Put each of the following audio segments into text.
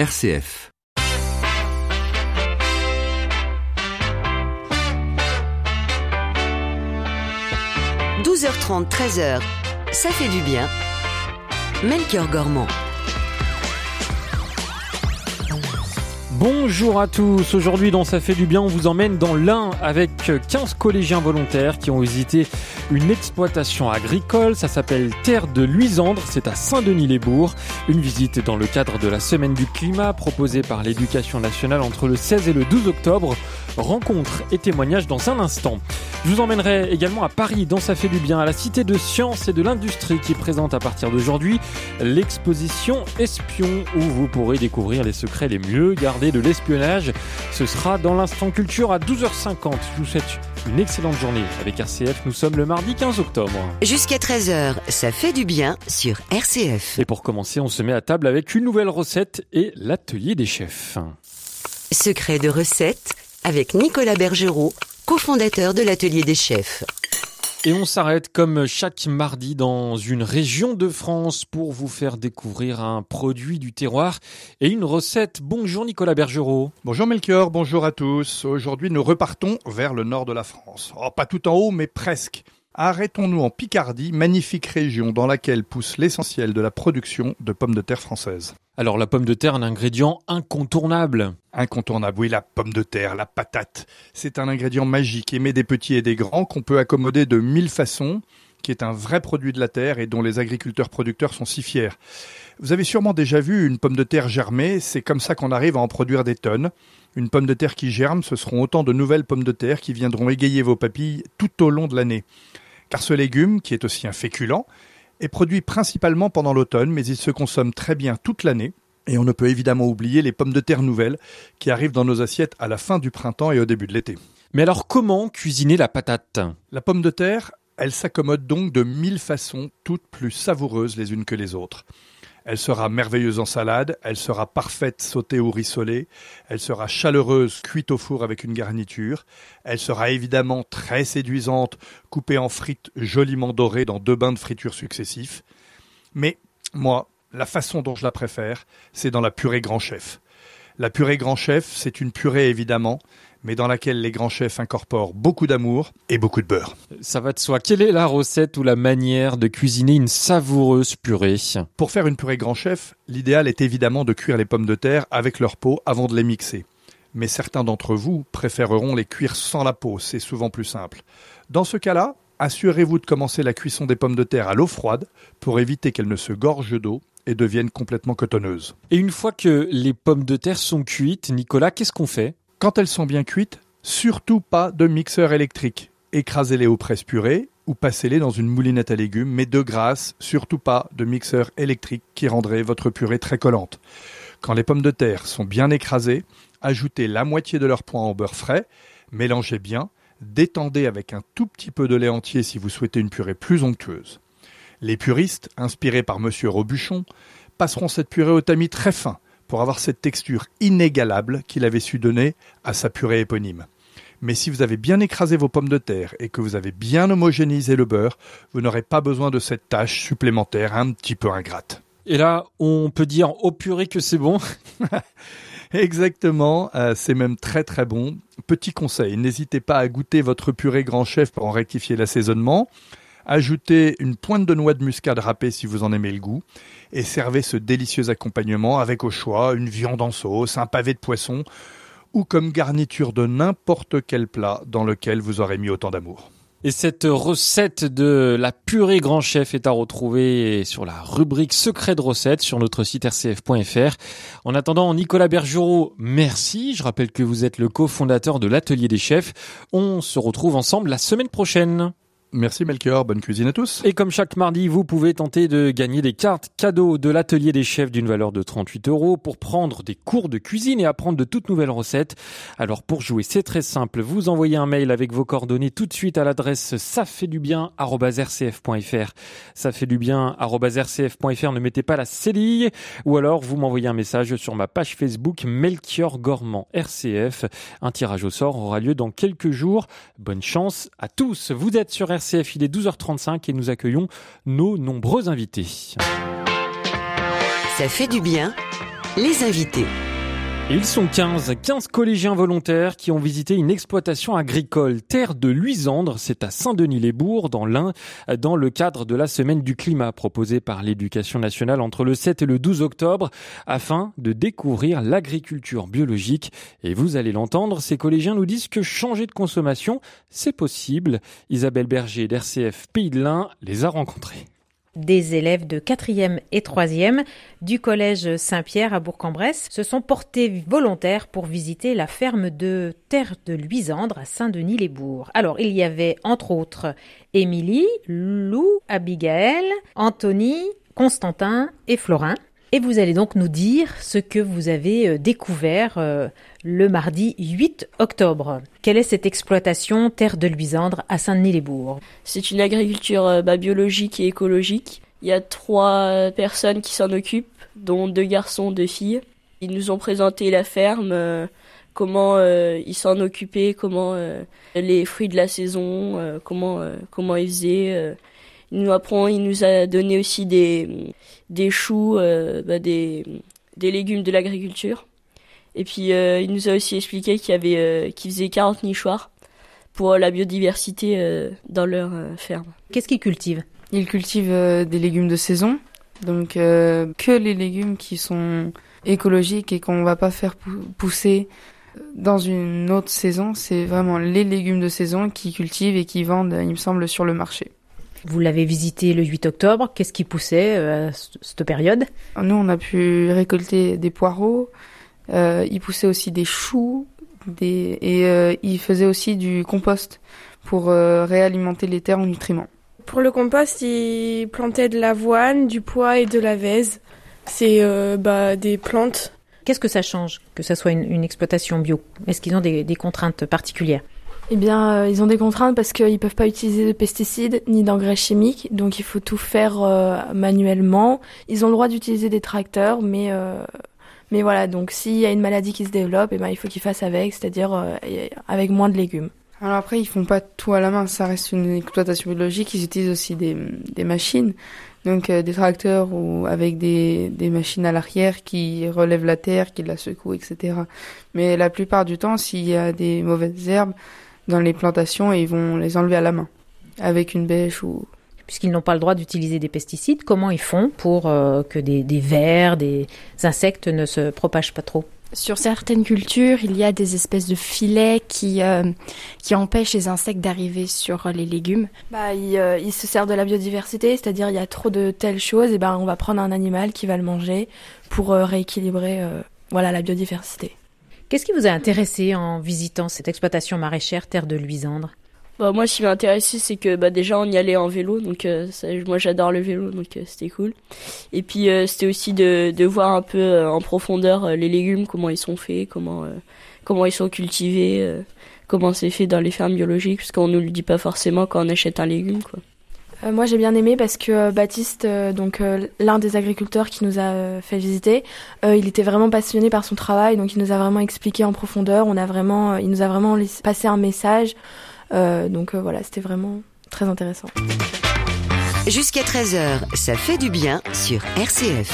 RCF. « 12h30, 13h, ça fait du bien. Melchior Gormand. Bonjour à tous. Aujourd'hui, dans Ça fait du bien, on vous emmène dans l'Ain avec 15 collégiens volontaires qui ont visité une exploitation agricole. Ça s'appelle Terre de Luisandre. C'est à Saint-Denis-les-Bourgs. Une visite dans le cadre de la Semaine du climat proposée par l'Éducation nationale entre le 16 et le 12 octobre. Rencontre et témoignages dans un instant. Je vous emmènerai également à Paris, dans Ça fait du bien, à la Cité de Sciences et de l'Industrie qui présente à partir d'aujourd'hui l'exposition Espion où vous pourrez découvrir les secrets les mieux gardés de l'espionnage. Ce sera dans l'instant culture à 12h50. Je vous souhaite une excellente journée avec RCF. Nous sommes le mardi 15 octobre. Jusqu'à 13h, ça fait du bien sur RCF. Et pour commencer, on se met à table avec une nouvelle recette et l'atelier des chefs. Secret de recette avec Nicolas Bergerot, cofondateur de l'atelier des chefs. Et on s'arrête comme chaque mardi dans une région de France pour vous faire découvrir un produit du terroir et une recette. Bonjour Nicolas Bergerot. Bonjour Melchior, bonjour à tous. Aujourd'hui nous repartons vers le nord de la France. Oh, pas tout en haut mais presque. Arrêtons-nous en Picardie, magnifique région dans laquelle pousse l'essentiel de la production de pommes de terre françaises. Alors la pomme de terre, un ingrédient incontournable. Incontournable, oui, la pomme de terre, la patate. C'est un ingrédient magique, aimé des petits et des grands, qu'on peut accommoder de mille façons, qui est un vrai produit de la terre et dont les agriculteurs producteurs sont si fiers. Vous avez sûrement déjà vu une pomme de terre germer, c'est comme ça qu'on arrive à en produire des tonnes. Une pomme de terre qui germe, ce seront autant de nouvelles pommes de terre qui viendront égayer vos papilles tout au long de l'année. Car ce légume, qui est aussi un féculent, est produit principalement pendant l'automne, mais il se consomme très bien toute l'année. Et on ne peut évidemment oublier les pommes de terre nouvelles qui arrivent dans nos assiettes à la fin du printemps et au début de l'été. Mais alors comment cuisiner la patate? La pomme de terre, elle s'accommode donc de mille façons, toutes plus savoureuses les unes que les autres. Elle sera merveilleuse en salade, elle sera parfaite sautée ou rissolée, elle sera chaleureuse cuite au four avec une garniture, elle sera évidemment très séduisante coupée en frites joliment dorées dans deux bains de friture successifs. Mais moi, la façon dont je la préfère, c'est dans la purée grand chef. La purée grand chef, c'est une purée évidemment, mais dans laquelle les grands chefs incorporent beaucoup d'amour et beaucoup de beurre. Ça va de soi. Quelle est la recette ou la manière de cuisiner une savoureuse purée? Pour faire une purée grand chef, l'idéal est évidemment de cuire les pommes de terre avec leur peau avant de les mixer. Mais certains d'entre vous préféreront les cuire sans la peau, c'est souvent plus simple. Dans ce cas-là, assurez-vous de commencer la cuisson des pommes de terre à l'eau froide pour éviter qu'elles ne se gorgent d'eau et deviennent complètement cotonneuses. Et une fois que les pommes de terre sont cuites, Nicolas, qu'est-ce qu'on fait? Quand elles sont bien cuites, surtout pas de mixeur électrique. Écrasez-les au presse-purée ou passez-les dans une moulinette à légumes, mais de grâce, surtout pas de mixeur électrique qui rendrait votre purée très collante. Quand les pommes de terre sont bien écrasées, ajoutez la moitié de leur poing au beurre frais, mélangez bien, détendez avec un tout petit peu de lait entier si vous souhaitez une purée plus onctueuse. Les puristes, inspirés par Monsieur Robuchon, passeront cette purée au tamis très fin, pour avoir cette texture inégalable qu'il avait su donner à sa purée éponyme. Mais si vous avez bien écrasé vos pommes de terre et que vous avez bien homogénéisé le beurre, vous n'aurez pas besoin de cette tâche supplémentaire un petit peu ingrate. Et là, on peut dire au purée que c'est bon Exactement, euh, c'est même très très bon. Petit conseil, n'hésitez pas à goûter votre purée grand chef pour en rectifier l'assaisonnement. Ajoutez une pointe de noix de muscade râpée si vous en aimez le goût et servez ce délicieux accompagnement avec au choix une viande en sauce, un pavé de poisson ou comme garniture de n'importe quel plat dans lequel vous aurez mis autant d'amour. Et cette recette de la purée grand chef est à retrouver sur la rubrique secret de recettes sur notre site rcf.fr. En attendant, Nicolas Bergerot, merci. Je rappelle que vous êtes le cofondateur de l'Atelier des chefs. On se retrouve ensemble la semaine prochaine. Merci Melchior, bonne cuisine à tous. Et comme chaque mardi, vous pouvez tenter de gagner des cartes cadeaux de l'atelier des chefs d'une valeur de 38 euros pour prendre des cours de cuisine et apprendre de toutes nouvelles recettes. Alors pour jouer, c'est très simple. Vous envoyez un mail avec vos coordonnées tout de suite à l'adresse ça fait du bien rcf.fr. Ça fait du bien rcf.fr. Ne mettez pas la cédille ou alors vous m'envoyez un message sur ma page Facebook Melchior Gormand RCF. Un tirage au sort aura lieu dans quelques jours. Bonne chance à tous. Vous êtes sur RCF, il est 12h35 et nous accueillons nos nombreux invités. Ça fait du bien. les invités. Ils sont 15, 15 collégiens volontaires qui ont visité une exploitation agricole terre de Luisandre, c'est à Saint-Denis-les-Bourgs dans l'Ain, dans le cadre de la semaine du climat proposée par l'éducation nationale entre le 7 et le 12 octobre afin de découvrir l'agriculture biologique. Et vous allez l'entendre, ces collégiens nous disent que changer de consommation, c'est possible. Isabelle Berger d'RCF Pays de l'Ain les a rencontrés des élèves de 4e et 3e du collège Saint-Pierre à Bourg-en-Bresse se sont portés volontaires pour visiter la ferme de Terre de Luisandre à Saint-Denis-les-Bourgs. Alors, il y avait entre autres Émilie, Lou, Abigail, Anthony, Constantin et Florin. Et vous allez donc nous dire ce que vous avez euh, découvert euh, le mardi 8 octobre. Quelle est cette exploitation terre de Luisandre à Saint-Denis-les-Bourgs? C'est une agriculture euh, bah, biologique et écologique. Il y a trois personnes qui s'en occupent, dont deux garçons, deux filles. Ils nous ont présenté la ferme, comment ils s'en occupaient, comment les fruits de la saison, comment comment ils faisaient il nous apprend, il nous a donné aussi des, des choux, euh, bah, des, des légumes de l'agriculture. Et puis euh, il nous a aussi expliqué qu'il y avait, euh, qu'ils faisaient 40 nichoirs pour la biodiversité dans leur ferme. Qu'est-ce qu'ils cultivent? Ils cultivent des légumes de saison, donc que les légumes qui sont écologiques et qu'on va pas faire pousser dans une autre saison. C'est vraiment les légumes de saison qu'ils cultivent et qui vendent, il me semble, sur le marché. Vous l'avez visité le 8 octobre. Qu'est-ce qui poussait euh, à cette période? Nous, on a pu récolter des poireaux. Euh, il poussait aussi des choux. Des... Et euh, il faisait aussi du compost pour réalimenter les terres en nutriments. Pour le compost, il plantait de l'avoine, du pois et de la vèse. C'est bah, des plantes. Qu'est-ce que ça change? Que ça soit une, exploitation bio? Est-ce qu'ils ont des contraintes particulières? Eh bien, euh, ils ont des contraintes parce qu'ils peuvent pas utiliser de pesticides ni d'engrais chimiques, donc il faut tout faire euh, manuellement. Ils ont le droit d'utiliser des tracteurs, mais euh, mais voilà. Donc, s'il y a une maladie qui se développe, eh ben il faut qu'ils fassent avec, c'est-à-dire avec moins de légumes. Alors après, ils font pas tout à la main, ça reste une exploitation biologique. Ils utilisent aussi des, des machines, donc des tracteurs ou avec des, des machines à l'arrière qui relèvent la terre, qui la secouent, etc. Mais la plupart du temps, s'il y a des mauvaises herbes, dans les plantations et ils vont les enlever à la main avec une bêche ou puisqu'ils n'ont pas le droit d'utiliser des pesticides, comment ils font pour euh, que des, des vers, des insectes ne se propagent pas trop? Sur certaines cultures, il y a des espèces de filets qui euh, qui empêchent les insectes d'arriver sur les légumes. Bah, ils, euh, se servent de la biodiversité, c'est-à-dire il y a trop de telles choses, et ben on va prendre un animal qui va le manger pour rééquilibrer voilà la biodiversité. Qu'est-ce qui vous a intéressé en visitant cette exploitation maraîchère Terre de Luisandre? Bah, moi, ce qui m'a intéressé, c'est que bah, déjà, on y allait en vélo. Donc, euh, moi, j'adore le vélo, donc euh, c'était cool. Et puis, euh, c'était aussi de, de voir un peu en profondeur les légumes, comment ils sont faits, comment, comment ils sont cultivés, comment c'est fait dans les fermes biologiques, parce qu'on ne le dit pas forcément quand on achète un légume. quoi. Euh, moi j'ai bien aimé parce que euh, Baptiste, euh, donc l'un des agriculteurs qui nous a fait visiter, il était vraiment passionné par son travail, donc il nous a vraiment expliqué en profondeur. On a vraiment, il nous a vraiment passé un message. donc voilà, c'était vraiment très intéressant. Jusqu'à 13h, ça fait du bien sur RCF.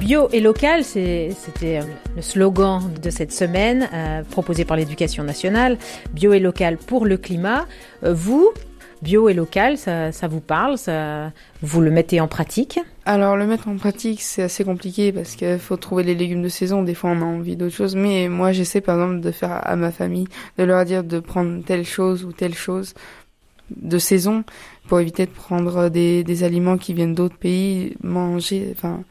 Bio et local, c'était le slogan de cette semaine proposé par l'éducation nationale. Bio et local pour le climat. vous, bio et local, ça, vous parle ça, Vous le mettez en pratique Alors, le mettre en pratique, c'est assez compliqué parce qu'il faut trouver les légumes de saison. Des fois, on a envie d'autre chose. Mais moi, j'essaie, par exemple, de faire à ma famille, de leur dire de prendre telle chose ou telle chose de saison pour éviter de prendre des, des aliments qui viennent d'autres pays, manger, enfin,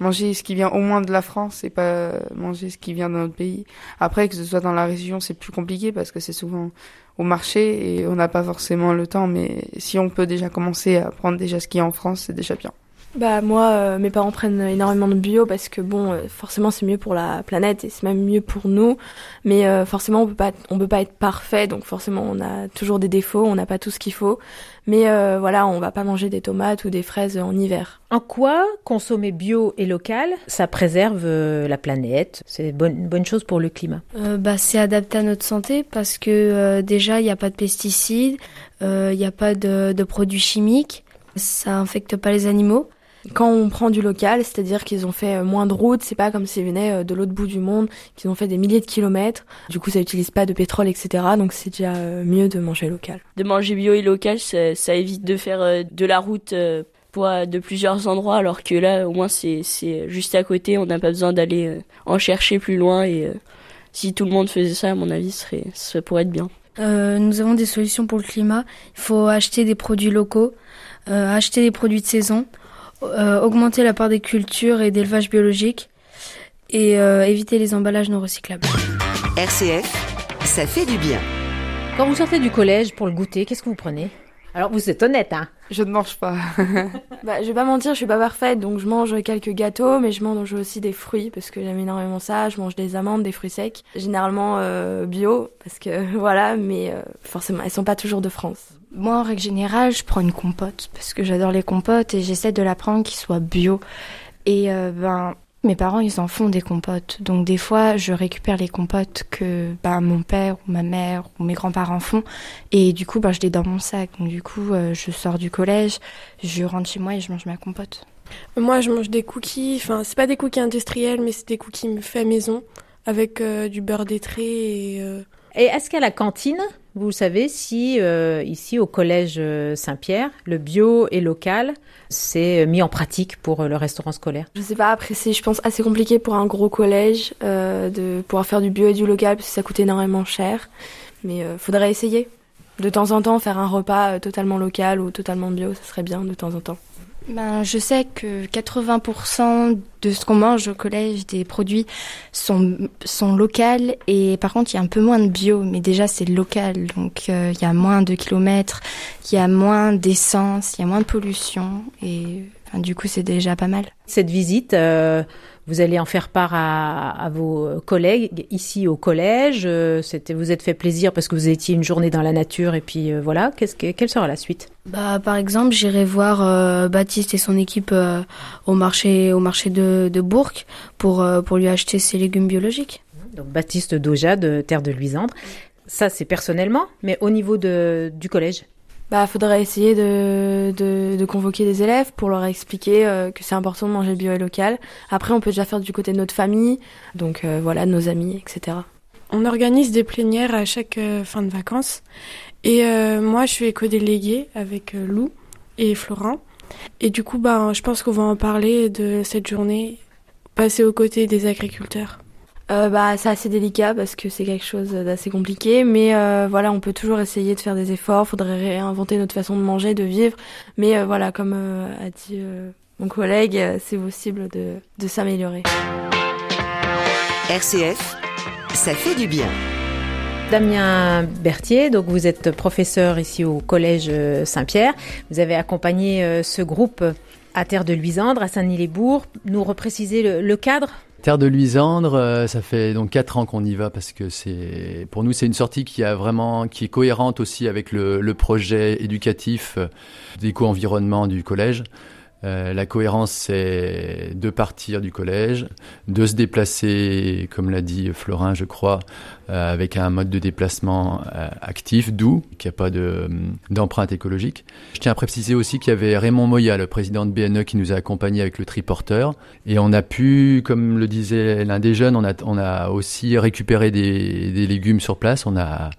manger ce qui vient au moins de la France et pas manger ce qui vient d'un autre pays. Après, que ce soit dans la région, c'est plus compliqué parce que c'est souvent au marché et on n'a pas forcément le temps. Mais si on peut déjà commencer à prendre déjà ce qui est en France, c'est déjà bien. Bah moi, euh, mes parents prennent énormément de bio parce que bon, euh, forcément c'est mieux pour la planète et c'est même mieux pour nous. Mais euh, forcément on peut pas, on peut pas être parfait, donc forcément on a toujours des défauts, on n'a pas tout ce qu'il faut. Mais voilà, on va pas manger des tomates ou des fraises en hiver. En quoi consommer bio et local, ça préserve la planète? C'est bonne bonne chose pour le climat. bah c'est adapté à notre santé parce que déjà il n'y a pas de pesticides, il n'y a pas de, de produits chimiques, ça infecte pas les animaux. Quand on prend du local, c'est-à-dire qu'ils ont fait moins de routes, c'est pas comme s'ils venaient de l'autre bout du monde, qu'ils ont fait des milliers de kilomètres. Du coup, ça utilise pas de pétrole, etc. Donc c'est déjà mieux de manger local. De manger bio et local, ça, ça évite de faire de la route pour de plusieurs endroits, alors que là, au moins, c'est juste à côté. On n'a pas besoin d'aller en chercher plus loin. Et si tout le monde faisait ça, à mon avis, serait, ça pourrait être bien. Euh, nous avons des solutions pour le climat. Il faut acheter des produits locaux, euh, acheter des produits de saison, euh, augmenter la part des cultures et d'élevage biologique et éviter les emballages non recyclables. RCF, ça fait du bien. Quand vous sortez du collège pour le goûter, qu'est-ce que vous prenez? Alors vous êtes honnête, hein? Je ne mange pas. bah, je vais pas mentir, je suis pas parfaite, donc je mange quelques gâteaux, mais je mange aussi des fruits parce que j'aime énormément ça. Je mange des amandes, des fruits secs, généralement euh, bio parce que voilà, mais euh, forcément elles sont pas toujours de France. Moi, en règle générale, je prends une compote parce que j'adore les compotes et j'essaie de la prendre qui soit bio. Et euh, ben mes parents, ils en font des compotes. Donc des fois, je récupère les compotes que bah, mon père ou ma mère ou mes grands-parents font. Et du coup, bah, je les dans mon sac. Donc du coup, euh, je sors du collège, je rentre chez moi et je mange ma compote. Moi, je mange des cookies. Enfin, c'est pas des cookies industriels, mais c'est des cookies faits maison avec euh, du beurre d'étré et... Euh, et est-ce qu'à la cantine, vous savez si euh, ici au collège euh, Saint-Pierre, le bio et local, c'est mis en pratique pour euh, le restaurant scolaire Je sais pas, après c'est je pense assez compliqué pour un gros collège de pouvoir faire du bio et du local parce que ça coûte énormément cher, mais faudrait essayer. De temps en temps faire un repas totalement local ou totalement bio, ça serait bien de temps en temps. Ben, je sais que 80% de ce qu'on mange au collège, des produits, sont, sont locaux et par contre il y a un peu moins de bio, mais déjà c'est local, donc euh, il y a moins de kilomètres, il y a moins d'essence, il y a moins de pollution et du coup c'est déjà pas mal. Cette visite, euh, vous allez en faire part à, vos collègues ici au collège. Euh, c'était, vous êtes fait plaisir parce que vous étiez une journée dans la nature et puis euh, voilà. Qu'est-ce que, quelle sera la suite? Bah, par exemple, j'irai voir euh, Baptiste et son équipe au marché, au marché de, de Bourg pour pour lui acheter ses légumes biologiques. Donc Baptiste Doja de Terre de Luisandre. Ça, c'est personnellement, mais au niveau de, du collège? Bah, faudrait essayer de, de, de, convoquer des élèves pour leur expliquer euh, que c'est important de manger bio et local. Après, on peut déjà faire du côté de notre famille, donc euh, voilà, nos amis, etc. On organise des plénières à chaque euh, fin de vacances. Et moi, je suis éco-déléguée avec Lou et Florent. Et du coup, bah, je pense qu'on va en parler de cette journée, passer aux côtés des agriculteurs. Euh, bah, c'est assez délicat parce que c'est quelque chose d'assez compliqué, mais euh, voilà, on peut toujours essayer de faire des efforts. Faudrait réinventer notre façon de manger, de vivre, mais euh, voilà, comme a dit mon collègue, c'est possible de, de s'améliorer. RCF, ça fait du bien. Damien Berthier, donc vous êtes professeur ici au collège Saint-Pierre. Vous avez accompagné ce groupe à Terre de Luisandre, à Saint-Denis-les-Bourgs. Nous repréciser le, le cadre? Terre de Luisandre, euh, ça fait donc quatre ans qu'on y va parce que c'est pour nous c'est une sortie qui a vraiment qui est cohérente aussi avec le, le projet éducatif euh, d'éco-environnement du collège. Euh, la cohérence, c'est de partir du collège, de se déplacer, comme l'a dit Florin, je crois, euh, avec un mode de déplacement euh, actif, doux, qui n'a pas de, d'empreinte écologique. Je tiens à préciser aussi qu'il y avait Raymond Moya, le président de BNE, qui nous a accompagnés avec le triporteur. Et on a pu, comme le disait l'un des jeunes, on a, on a aussi récupéré des, des légumes sur place. On a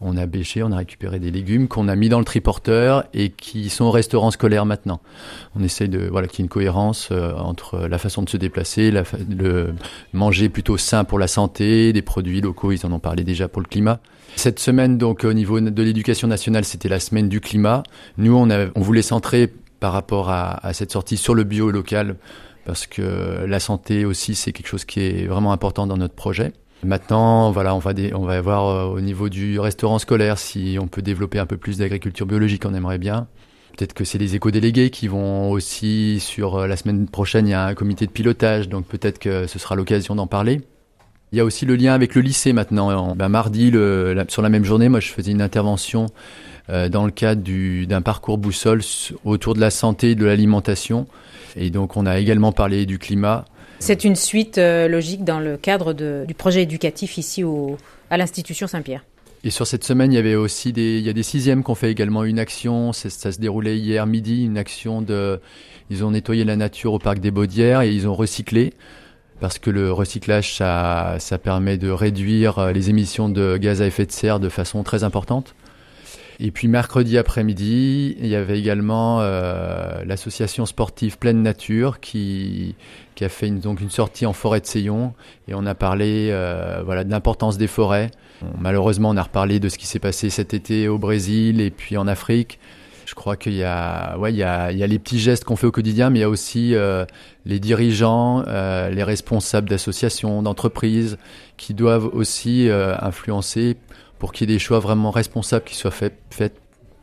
on a bêché, on a récupéré des légumes qu'on a mis dans le triporteur et qui sont au restaurant scolaire maintenant. On essaie de voilà qu'il y ait une cohérence euh, entre la façon de se déplacer, la, le manger plutôt sain pour la santé, des produits locaux, ils en ont parlé déjà pour le climat. Cette semaine donc au niveau de l'éducation nationale, c'était la semaine du climat. Nous on, a, on voulait centrer par rapport à, à cette sortie sur le bio local parce que la santé aussi c'est quelque chose qui est vraiment important dans notre projet. Maintenant, voilà, on va, on va voir euh, au niveau du restaurant scolaire si on peut développer un peu plus d'agriculture biologique, on aimerait bien. Peut-être que c'est les éco-délégués qui vont aussi, sur euh, la semaine prochaine, il y a un comité de pilotage, donc peut-être que ce sera l'occasion d'en parler. Il y a aussi le lien avec le lycée maintenant. Ben, mardi, sur la même journée, moi je faisais une intervention euh, dans le cadre d'un parcours boussole autour de la santé et de l'alimentation. Et donc on a également parlé du climat. C'est une suite euh, logique dans le cadre du projet éducatif ici à l'institution Saint-Pierre. Et sur cette semaine, il y avait aussi des, sixièmes qui ont fait également une action. Ça se déroulait hier midi, une action de, Ils ont nettoyé la nature au parc des Baudières et ils ont recyclé parce que le recyclage, ça, ça permet de réduire euh, les émissions de gaz à effet de serre de façon très importante. Et puis mercredi après-midi, il y avait également euh, l'association sportive Pleine Nature qui, qui a fait une, donc une sortie en forêt de Seyon et on a parlé euh, voilà de l'importance des forêts. malheureusement, on a reparlé de ce qui s'est passé cet été au Brésil et puis en Afrique. Je crois qu'il y a, ouais, il y a, il y a les petits gestes qu'on fait au quotidien, mais il y a aussi euh, les dirigeants, euh, les responsables d'associations, d'entreprises, qui doivent aussi euh, influencer pour qu'il y ait des choix vraiment responsables qui soient faits,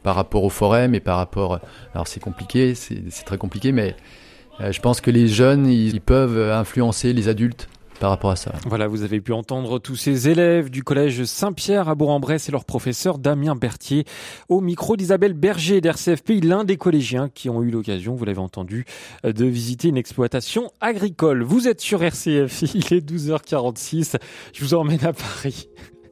par rapport aux forêts, mais par rapport. Alors c'est compliqué, c'est très compliqué, mais je pense que les jeunes, ils peuvent influencer les adultes par rapport à ça. Voilà, vous avez pu entendre tous ces élèves du collège Saint-Pierre à Bourg-en-Bresse et leur professeur Damien Berthier au micro d'Isabelle Berger d'RCFP, l'un des collégiens qui ont eu l'occasion, vous l'avez entendu, de visiter une exploitation agricole. Vous êtes sur RCF, il est 12h46, je vous emmène à Paris.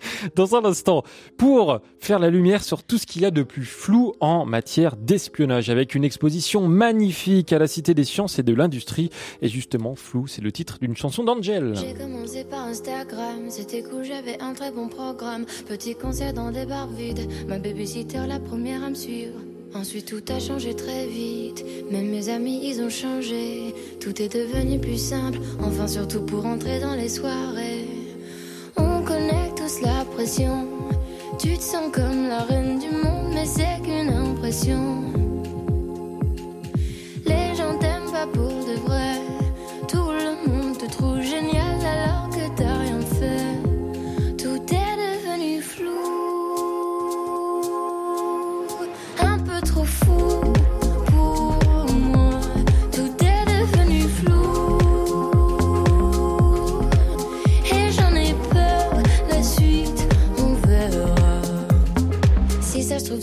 dans un instant pour faire la lumière sur tout ce qu'il y a de plus flou en matière d'espionnage avec une exposition magnifique à la Cité des Sciences et de l'Industrie. Et justement, flou, c'est le titre d'une chanson d'Angel. J'ai commencé par Instagram, c'était cool, j'avais un très bon programme. Petit concert dans des bars vides, ma babysitter la première à me suivre. Ensuite tout a changé très vite, même mes amis ils ont changé. Tout est devenu plus simple, enfin surtout pour entrer dans les soirées. Tu te sens comme la reine du monde, mais c'est qu'une impression.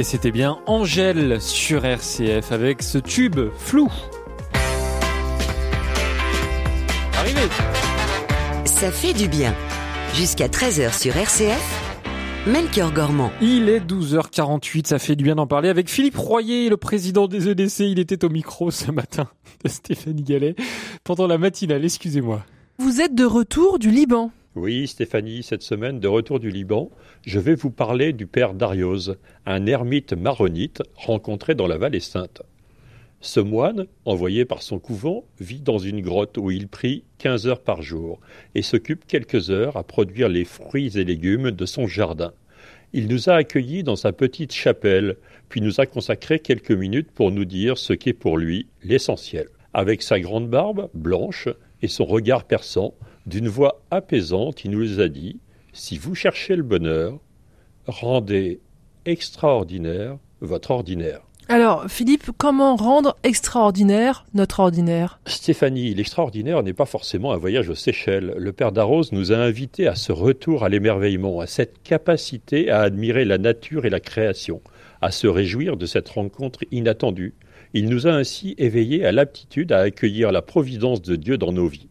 Et c'était bien Angèle sur RCF avec ce tube flou. Arrivé Ça fait du bien. Jusqu'à 13h sur RCF, Melchior Gormand. Il est 12h48, ça fait du bien d'en parler avec Philippe Royer, le président des EDC. Il était au micro ce matin de Stéphanie Gallet pendant la matinale, excusez-moi. Vous êtes de retour du Liban. Oui, Stéphanie, cette semaine, de retour du Liban, je vais vous parler du père Darios, un ermite maronite rencontré dans la vallée sainte. Ce moine, envoyé par son couvent, vit dans une grotte où il prie 15 heures par jour et s'occupe quelques heures à produire les fruits et légumes de son jardin. Il nous a accueillis dans sa petite chapelle, puis nous a consacré quelques minutes pour nous dire ce qu'est pour lui l'essentiel. Avec sa grande barbe blanche et son regard perçant, d'une voix apaisante, il nous a dit Si vous cherchez le bonheur, rendez extraordinaire votre ordinaire. Alors, Philippe, comment rendre extraordinaire notre ordinaire? Stéphanie, l'extraordinaire n'est pas forcément un voyage aux Seychelles. Le Père Darros nous a invités à ce retour à l'émerveillement, à cette capacité à admirer la nature et la création, à se réjouir de cette rencontre inattendue. Il nous a ainsi éveillés à l'aptitude à accueillir la providence de Dieu dans nos vies.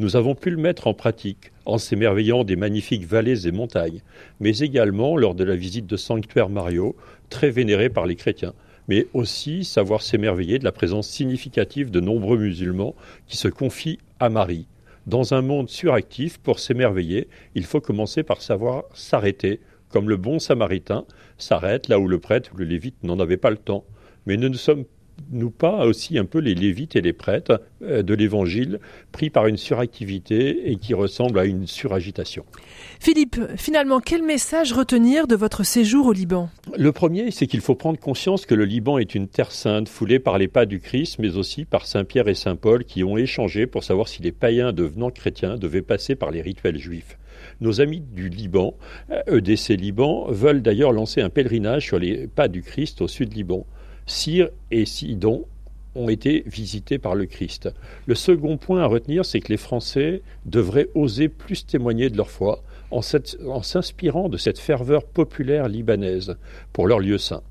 Nous avons pu le mettre en pratique en s'émerveillant des magnifiques vallées et montagnes, mais également lors de la visite de Sanctuaire Mario, très vénéré par les chrétiens mais aussi savoir s'émerveiller de la présence significative de nombreux musulmans qui se confient à Marie. Dans un monde suractif, pour s'émerveiller, il faut commencer par savoir s'arrêter, comme le bon samaritain s'arrête là où le prêtre ou le lévite n'en avait pas le temps. Mais nous ne sommes nous pas aussi un peu les lévites et les prêtres euh, de l'Évangile pris par une suractivité et qui ressemble à une suragitation Philippe, finalement, quel message retenir de votre séjour au Liban? Le premier, c'est qu'il faut prendre conscience que le Liban est une terre sainte foulée par les pas du Christ, mais aussi par Saint Pierre et Saint Paul qui ont échangé pour savoir si les païens devenant chrétiens devaient passer par les rituels juifs. Nos amis du Liban, EDC euh, Liban, veulent d'ailleurs lancer un pèlerinage sur les pas du Christ au sud Liban. Cyr et Sidon ont été visités par le Christ. Le second point à retenir, c'est que les Français devraient oser plus témoigner de leur foi en s'inspirant de cette ferveur populaire libanaise pour leur lieu saint.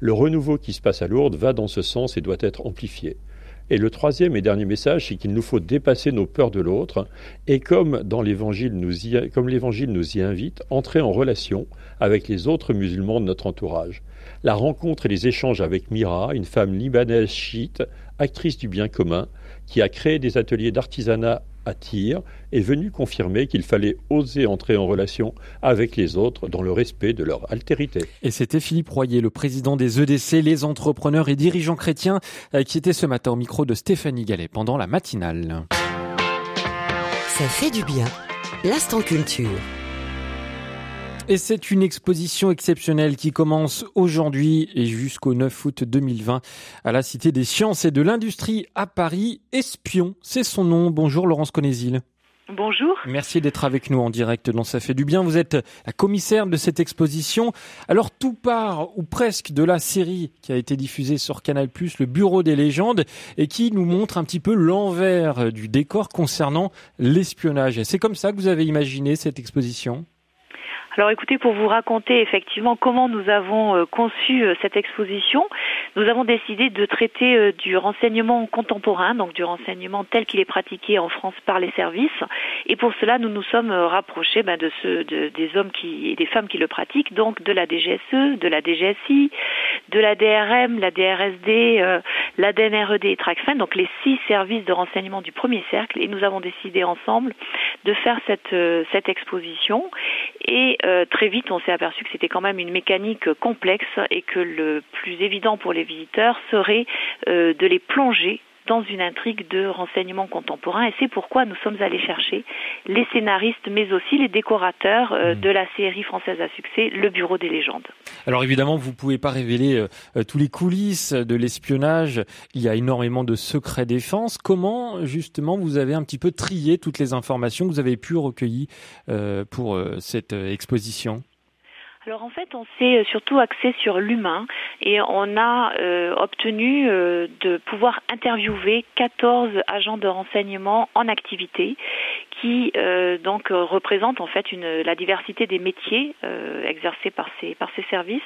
Le renouveau qui se passe à Lourdes va dans ce sens et doit être amplifié. Et le troisième et dernier message, c'est qu'il nous faut dépasser nos peurs de l'autre et comme l'évangile comme l'évangile nous y invite, entrer en relation avec les autres musulmans de notre entourage. La rencontre et les échanges avec Mira, une femme libanaise chiite, actrice du bien commun, qui a créé des ateliers d'artisanat à Tyr, est venue confirmer qu'il fallait oser entrer en relation avec les autres dans le respect de leur altérité. Et c'était Philippe Royer, le président des EDC, les entrepreneurs et dirigeants chrétiens, euh, qui était ce matin au micro de Stéphanie Gallet pendant la matinale. Ça fait du bien. L'instant culture. Et c'est une exposition exceptionnelle qui commence aujourd'hui et jusqu'au 9 août 2020 à la Cité des Sciences et de l'Industrie à Paris. Espion, c'est son nom. Bonjour Laurence Conézil. Bonjour. Merci d'être avec nous en direct dans Ça fait du bien. Vous êtes la commissaire de cette exposition. Alors tout part ou presque de la série qui a été diffusée sur Canal+, le Bureau des légendes, et qui nous montre un petit peu l'envers du décor concernant l'espionnage. C'est comme ça que vous avez imaginé cette exposition? Alors écoutez, pour vous raconter effectivement comment nous avons euh, conçu euh, cette exposition, nous avons décidé de traiter euh, du renseignement contemporain, donc du renseignement tel qu'il est pratiqué en France par les services. Et pour cela, nous nous sommes rapprochés ben, de ceux des hommes qui, et des femmes qui le pratiquent, donc de la DGSE, de la DGSI, de la DRM, la DRSD, l'ADNRED et TRACFIN, donc les six services de renseignement du premier cercle. Et nous avons décidé ensemble de faire cette, cette exposition. Et euh, très vite, on s'est aperçu que c'était quand même une mécanique complexe et que le plus évident pour les visiteurs serait euh, de les plonger dans une intrigue de renseignement contemporain et c'est pourquoi nous sommes allés chercher les scénaristes mais aussi les décorateurs euh, mmh. de la série française à succès Le Bureau des légendes. Alors évidemment, vous pouvez pas révéler euh, tous les coulisses de l'espionnage, il y a énormément de secrets défense. Comment justement vous avez un petit peu trié toutes les informations que vous avez pu recueillir euh, pour cette exposition? Alors en fait, on s'est euh, surtout axé sur l'humain et on a euh, obtenu euh, de pouvoir interviewer 14 agents de renseignement en activité qui donc représentent en fait une, la diversité des métiers exercés par ces par ces services.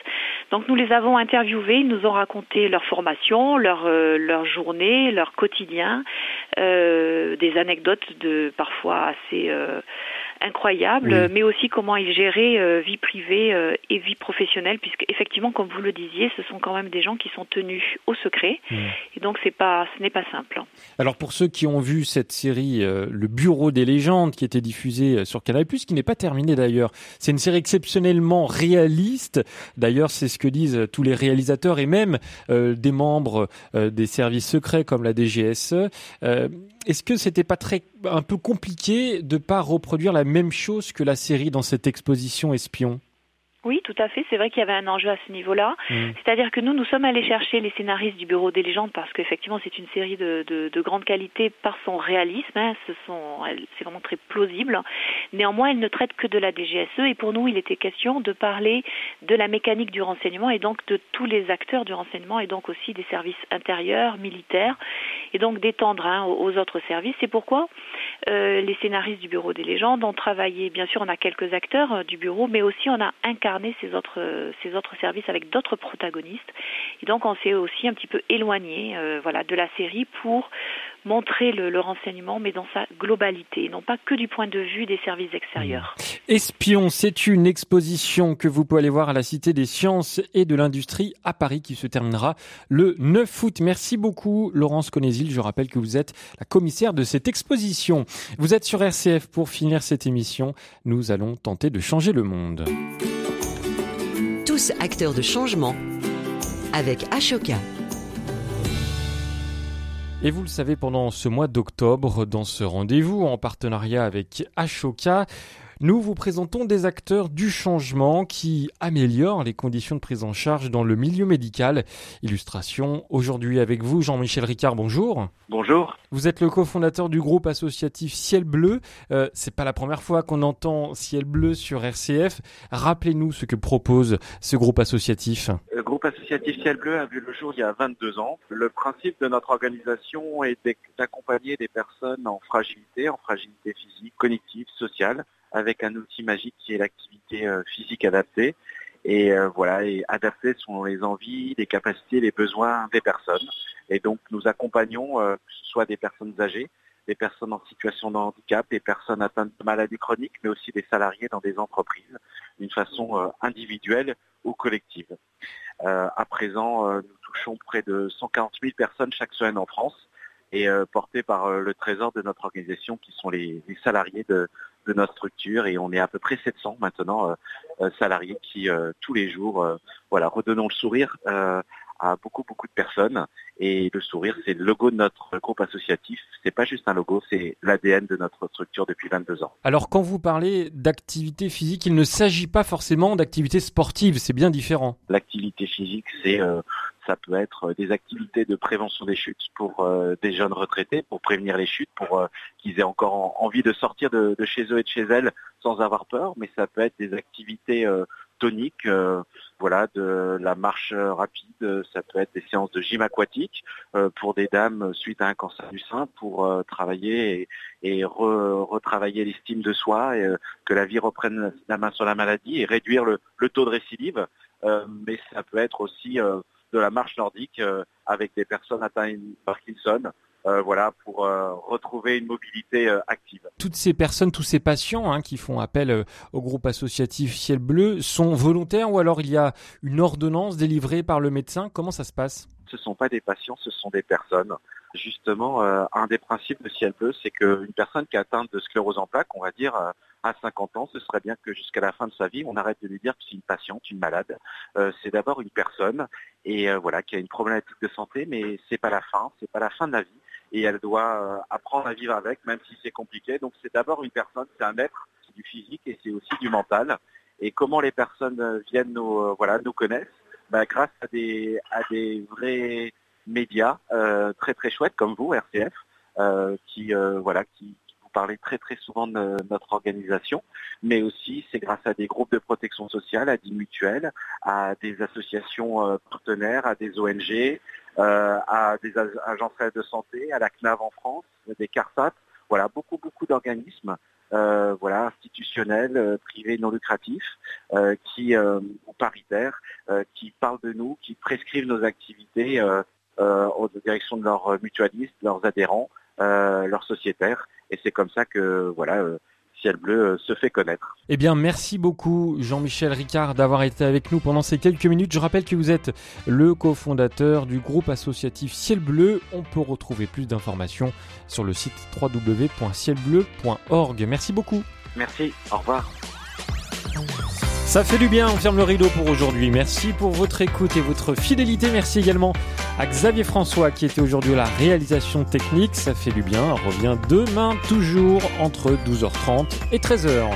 Donc nous les avons interviewés, ils nous ont raconté leur formation, leur leur journée, leur quotidien, des anecdotes de parfois assez incroyable, mais aussi comment ils géraient euh, vie privée euh, et vie professionnelle, puisque effectivement, comme vous le disiez, ce sont quand même des gens qui sont tenus au secret, et donc c'est pas, ce n'est pas simple. Alors pour ceux qui ont vu cette série, euh, le Bureau des légendes, qui était diffusée sur Canal+, qui n'est pas terminée d'ailleurs, c'est une série exceptionnellement réaliste. D'ailleurs, c'est ce que disent tous les réalisateurs et même des membres des services secrets comme la DGSE. Est-ce que c'était pas très un peu compliqué de pas reproduire la même chose que la série dans cette exposition Espion? Oui, tout à fait. C'est vrai qu'il y avait un enjeu à ce niveau-là. Mm. C'est-à-dire que nous, nous sommes allés chercher les scénaristes du Bureau des légendes parce qu'effectivement, c'est une série de, de, de, grande qualité par son réalisme. Hein. Ce sont, c'est vraiment très plausible. Néanmoins, elle ne traite que de la DGSE et pour nous, il était question de parler de la mécanique du renseignement et donc de tous les acteurs du renseignement et donc aussi des services intérieurs, militaires et donc d'étendre hein, aux autres services. C'est pourquoi euh, les scénaristes du Bureau des légendes ont travaillé. Bien sûr, on a quelques acteurs euh, du bureau, mais aussi on a incarné ces autres, euh, ces autres services avec d'autres protagonistes. Et donc on s'est aussi un petit peu éloigné voilà, de la série pour montrer le, renseignement, mais dans sa globalité, non pas que du point de vue des services extérieurs. Mmh. Espion, c'est une exposition que vous pouvez aller voir à la Cité des Sciences et de l'Industrie à Paris qui se terminera le 9 août. Merci beaucoup Laurence Conézil. Je rappelle que vous êtes la commissaire de cette exposition. Vous êtes sur RCF pour finir cette émission. Nous allons tenter de changer le monde acteurs de changement avec Ashoka. Et vous le savez, pendant ce mois d'octobre, dans ce rendez-vous en partenariat avec Ashoka, nous vous présentons des acteurs du changement qui améliorent les conditions de prise en charge dans le milieu médical. Illustration aujourd'hui avec vous, Jean-Michel Ricard, bonjour. Bonjour. Vous êtes le cofondateur du groupe associatif Ciel Bleu. Euh, c'est pas la première fois qu'on entend Ciel Bleu sur RCF. Rappelez-nous ce que propose ce groupe associatif. Groupe associatif Ciel Bleu a vu le jour il y a 22 ans. Le principe de notre organisation est d'accompagner des personnes en fragilité, en fragilité physique, cognitive, sociale, avec un outil magique qui est l'activité euh, physique adaptée et euh, voilà et adaptée selon les envies, les capacités, les besoins des personnes. Et donc nous accompagnons euh, que ce soit des personnes âgées, des personnes en situation de handicap, des personnes atteintes de maladies chroniques, mais aussi des salariés dans des entreprises d'une façon individuelle ou collective. À présent, nous touchons près de 140 000 personnes chaque semaine en France et portées par le trésor de notre organisation qui sont les salariés de, de notre structure et on est à peu près 700 maintenant euh, euh, salariés qui euh, tous les jours voilà redonnons le sourire à beaucoup beaucoup de personnes et le sourire c'est le logo de notre groupe associatif c'est pas juste un logo c'est l'ADN de notre structure depuis 22 ans. Alors quand vous parlez d'activité physique il ne s'agit pas forcément d'activité sportive c'est bien différent. L'activité physique c'est ça peut être des activités de prévention des chutes pour euh, des jeunes retraités, pour prévenir les chutes, pour euh, qu'ils aient encore envie de sortir de, chez eux et de chez elles sans avoir peur. Mais ça peut être des activités euh, toniques, voilà, de la marche rapide. Ça peut être des séances de gym aquatique pour des dames suite à un cancer du sein, pour travailler et, retravailler l'estime de soi, et que la vie reprenne la main sur la maladie et réduire le, taux de récidive. mais ça peut être aussi de la marche nordique euh, avec des personnes atteintes de Parkinson. Euh, voilà, pour euh, retrouver une mobilité active. Toutes ces personnes, tous ces patients hein, qui font appel au groupe associatif Ciel Bleu sont volontaires ou alors il y a une ordonnance délivrée par le médecin? Comment ça se passe? Ce ne sont pas des patients, ce sont des personnes. Justement, un des principes de Ciel Bleu, c'est qu'une personne qui est atteinte de sclérose en plaques, on va dire, à 50 ans, ce serait bien que jusqu'à la fin de sa vie, on arrête de lui dire que c'est une patiente, une malade. Euh, c'est d'abord une personne et euh, voilà qui a une problématique de santé, mais c'est pas la fin, c'est pas la fin de la vie et elle doit euh, apprendre à vivre avec, même si c'est compliqué. Donc c'est d'abord une personne, c'est un être, c'est du physique et c'est aussi du mental. Et comment les personnes viennent nous voilà nous connaissent? Bah, Grâce à des à des vrais médias très très chouettes comme vous, RCF, qui voilà qui, parler très très souvent de notre organisation, mais aussi c'est grâce à des groupes de protection sociale, à des mutuelles, à des associations euh, partenaires, à des ONG, euh, à des agences de santé, à la CNAV en France, des CARSAT, voilà, beaucoup beaucoup d'organismes euh, voilà, institutionnels, privés non lucratifs, qui ou paritaires, qui parlent de nous, qui prescrivent nos activités en direction de leurs mutualistes, leurs adhérents, leurs sociétaires. Et c'est comme ça que voilà, euh, Ciel Bleu euh, se fait connaître. Eh bien, merci beaucoup Jean-Michel Ricard d'avoir été avec nous pendant ces quelques minutes. Je rappelle que vous êtes le cofondateur du groupe associatif Ciel Bleu. On peut retrouver plus d'informations sur le site www.cielbleu.org. Merci beaucoup. Merci, au revoir. Ça fait du bien, on ferme le rideau pour aujourd'hui. Merci pour votre écoute et votre fidélité. Merci également à Xavier François qui était aujourd'hui à la réalisation technique. Ça fait du bien, on revient demain toujours entre 12h30 et 13h.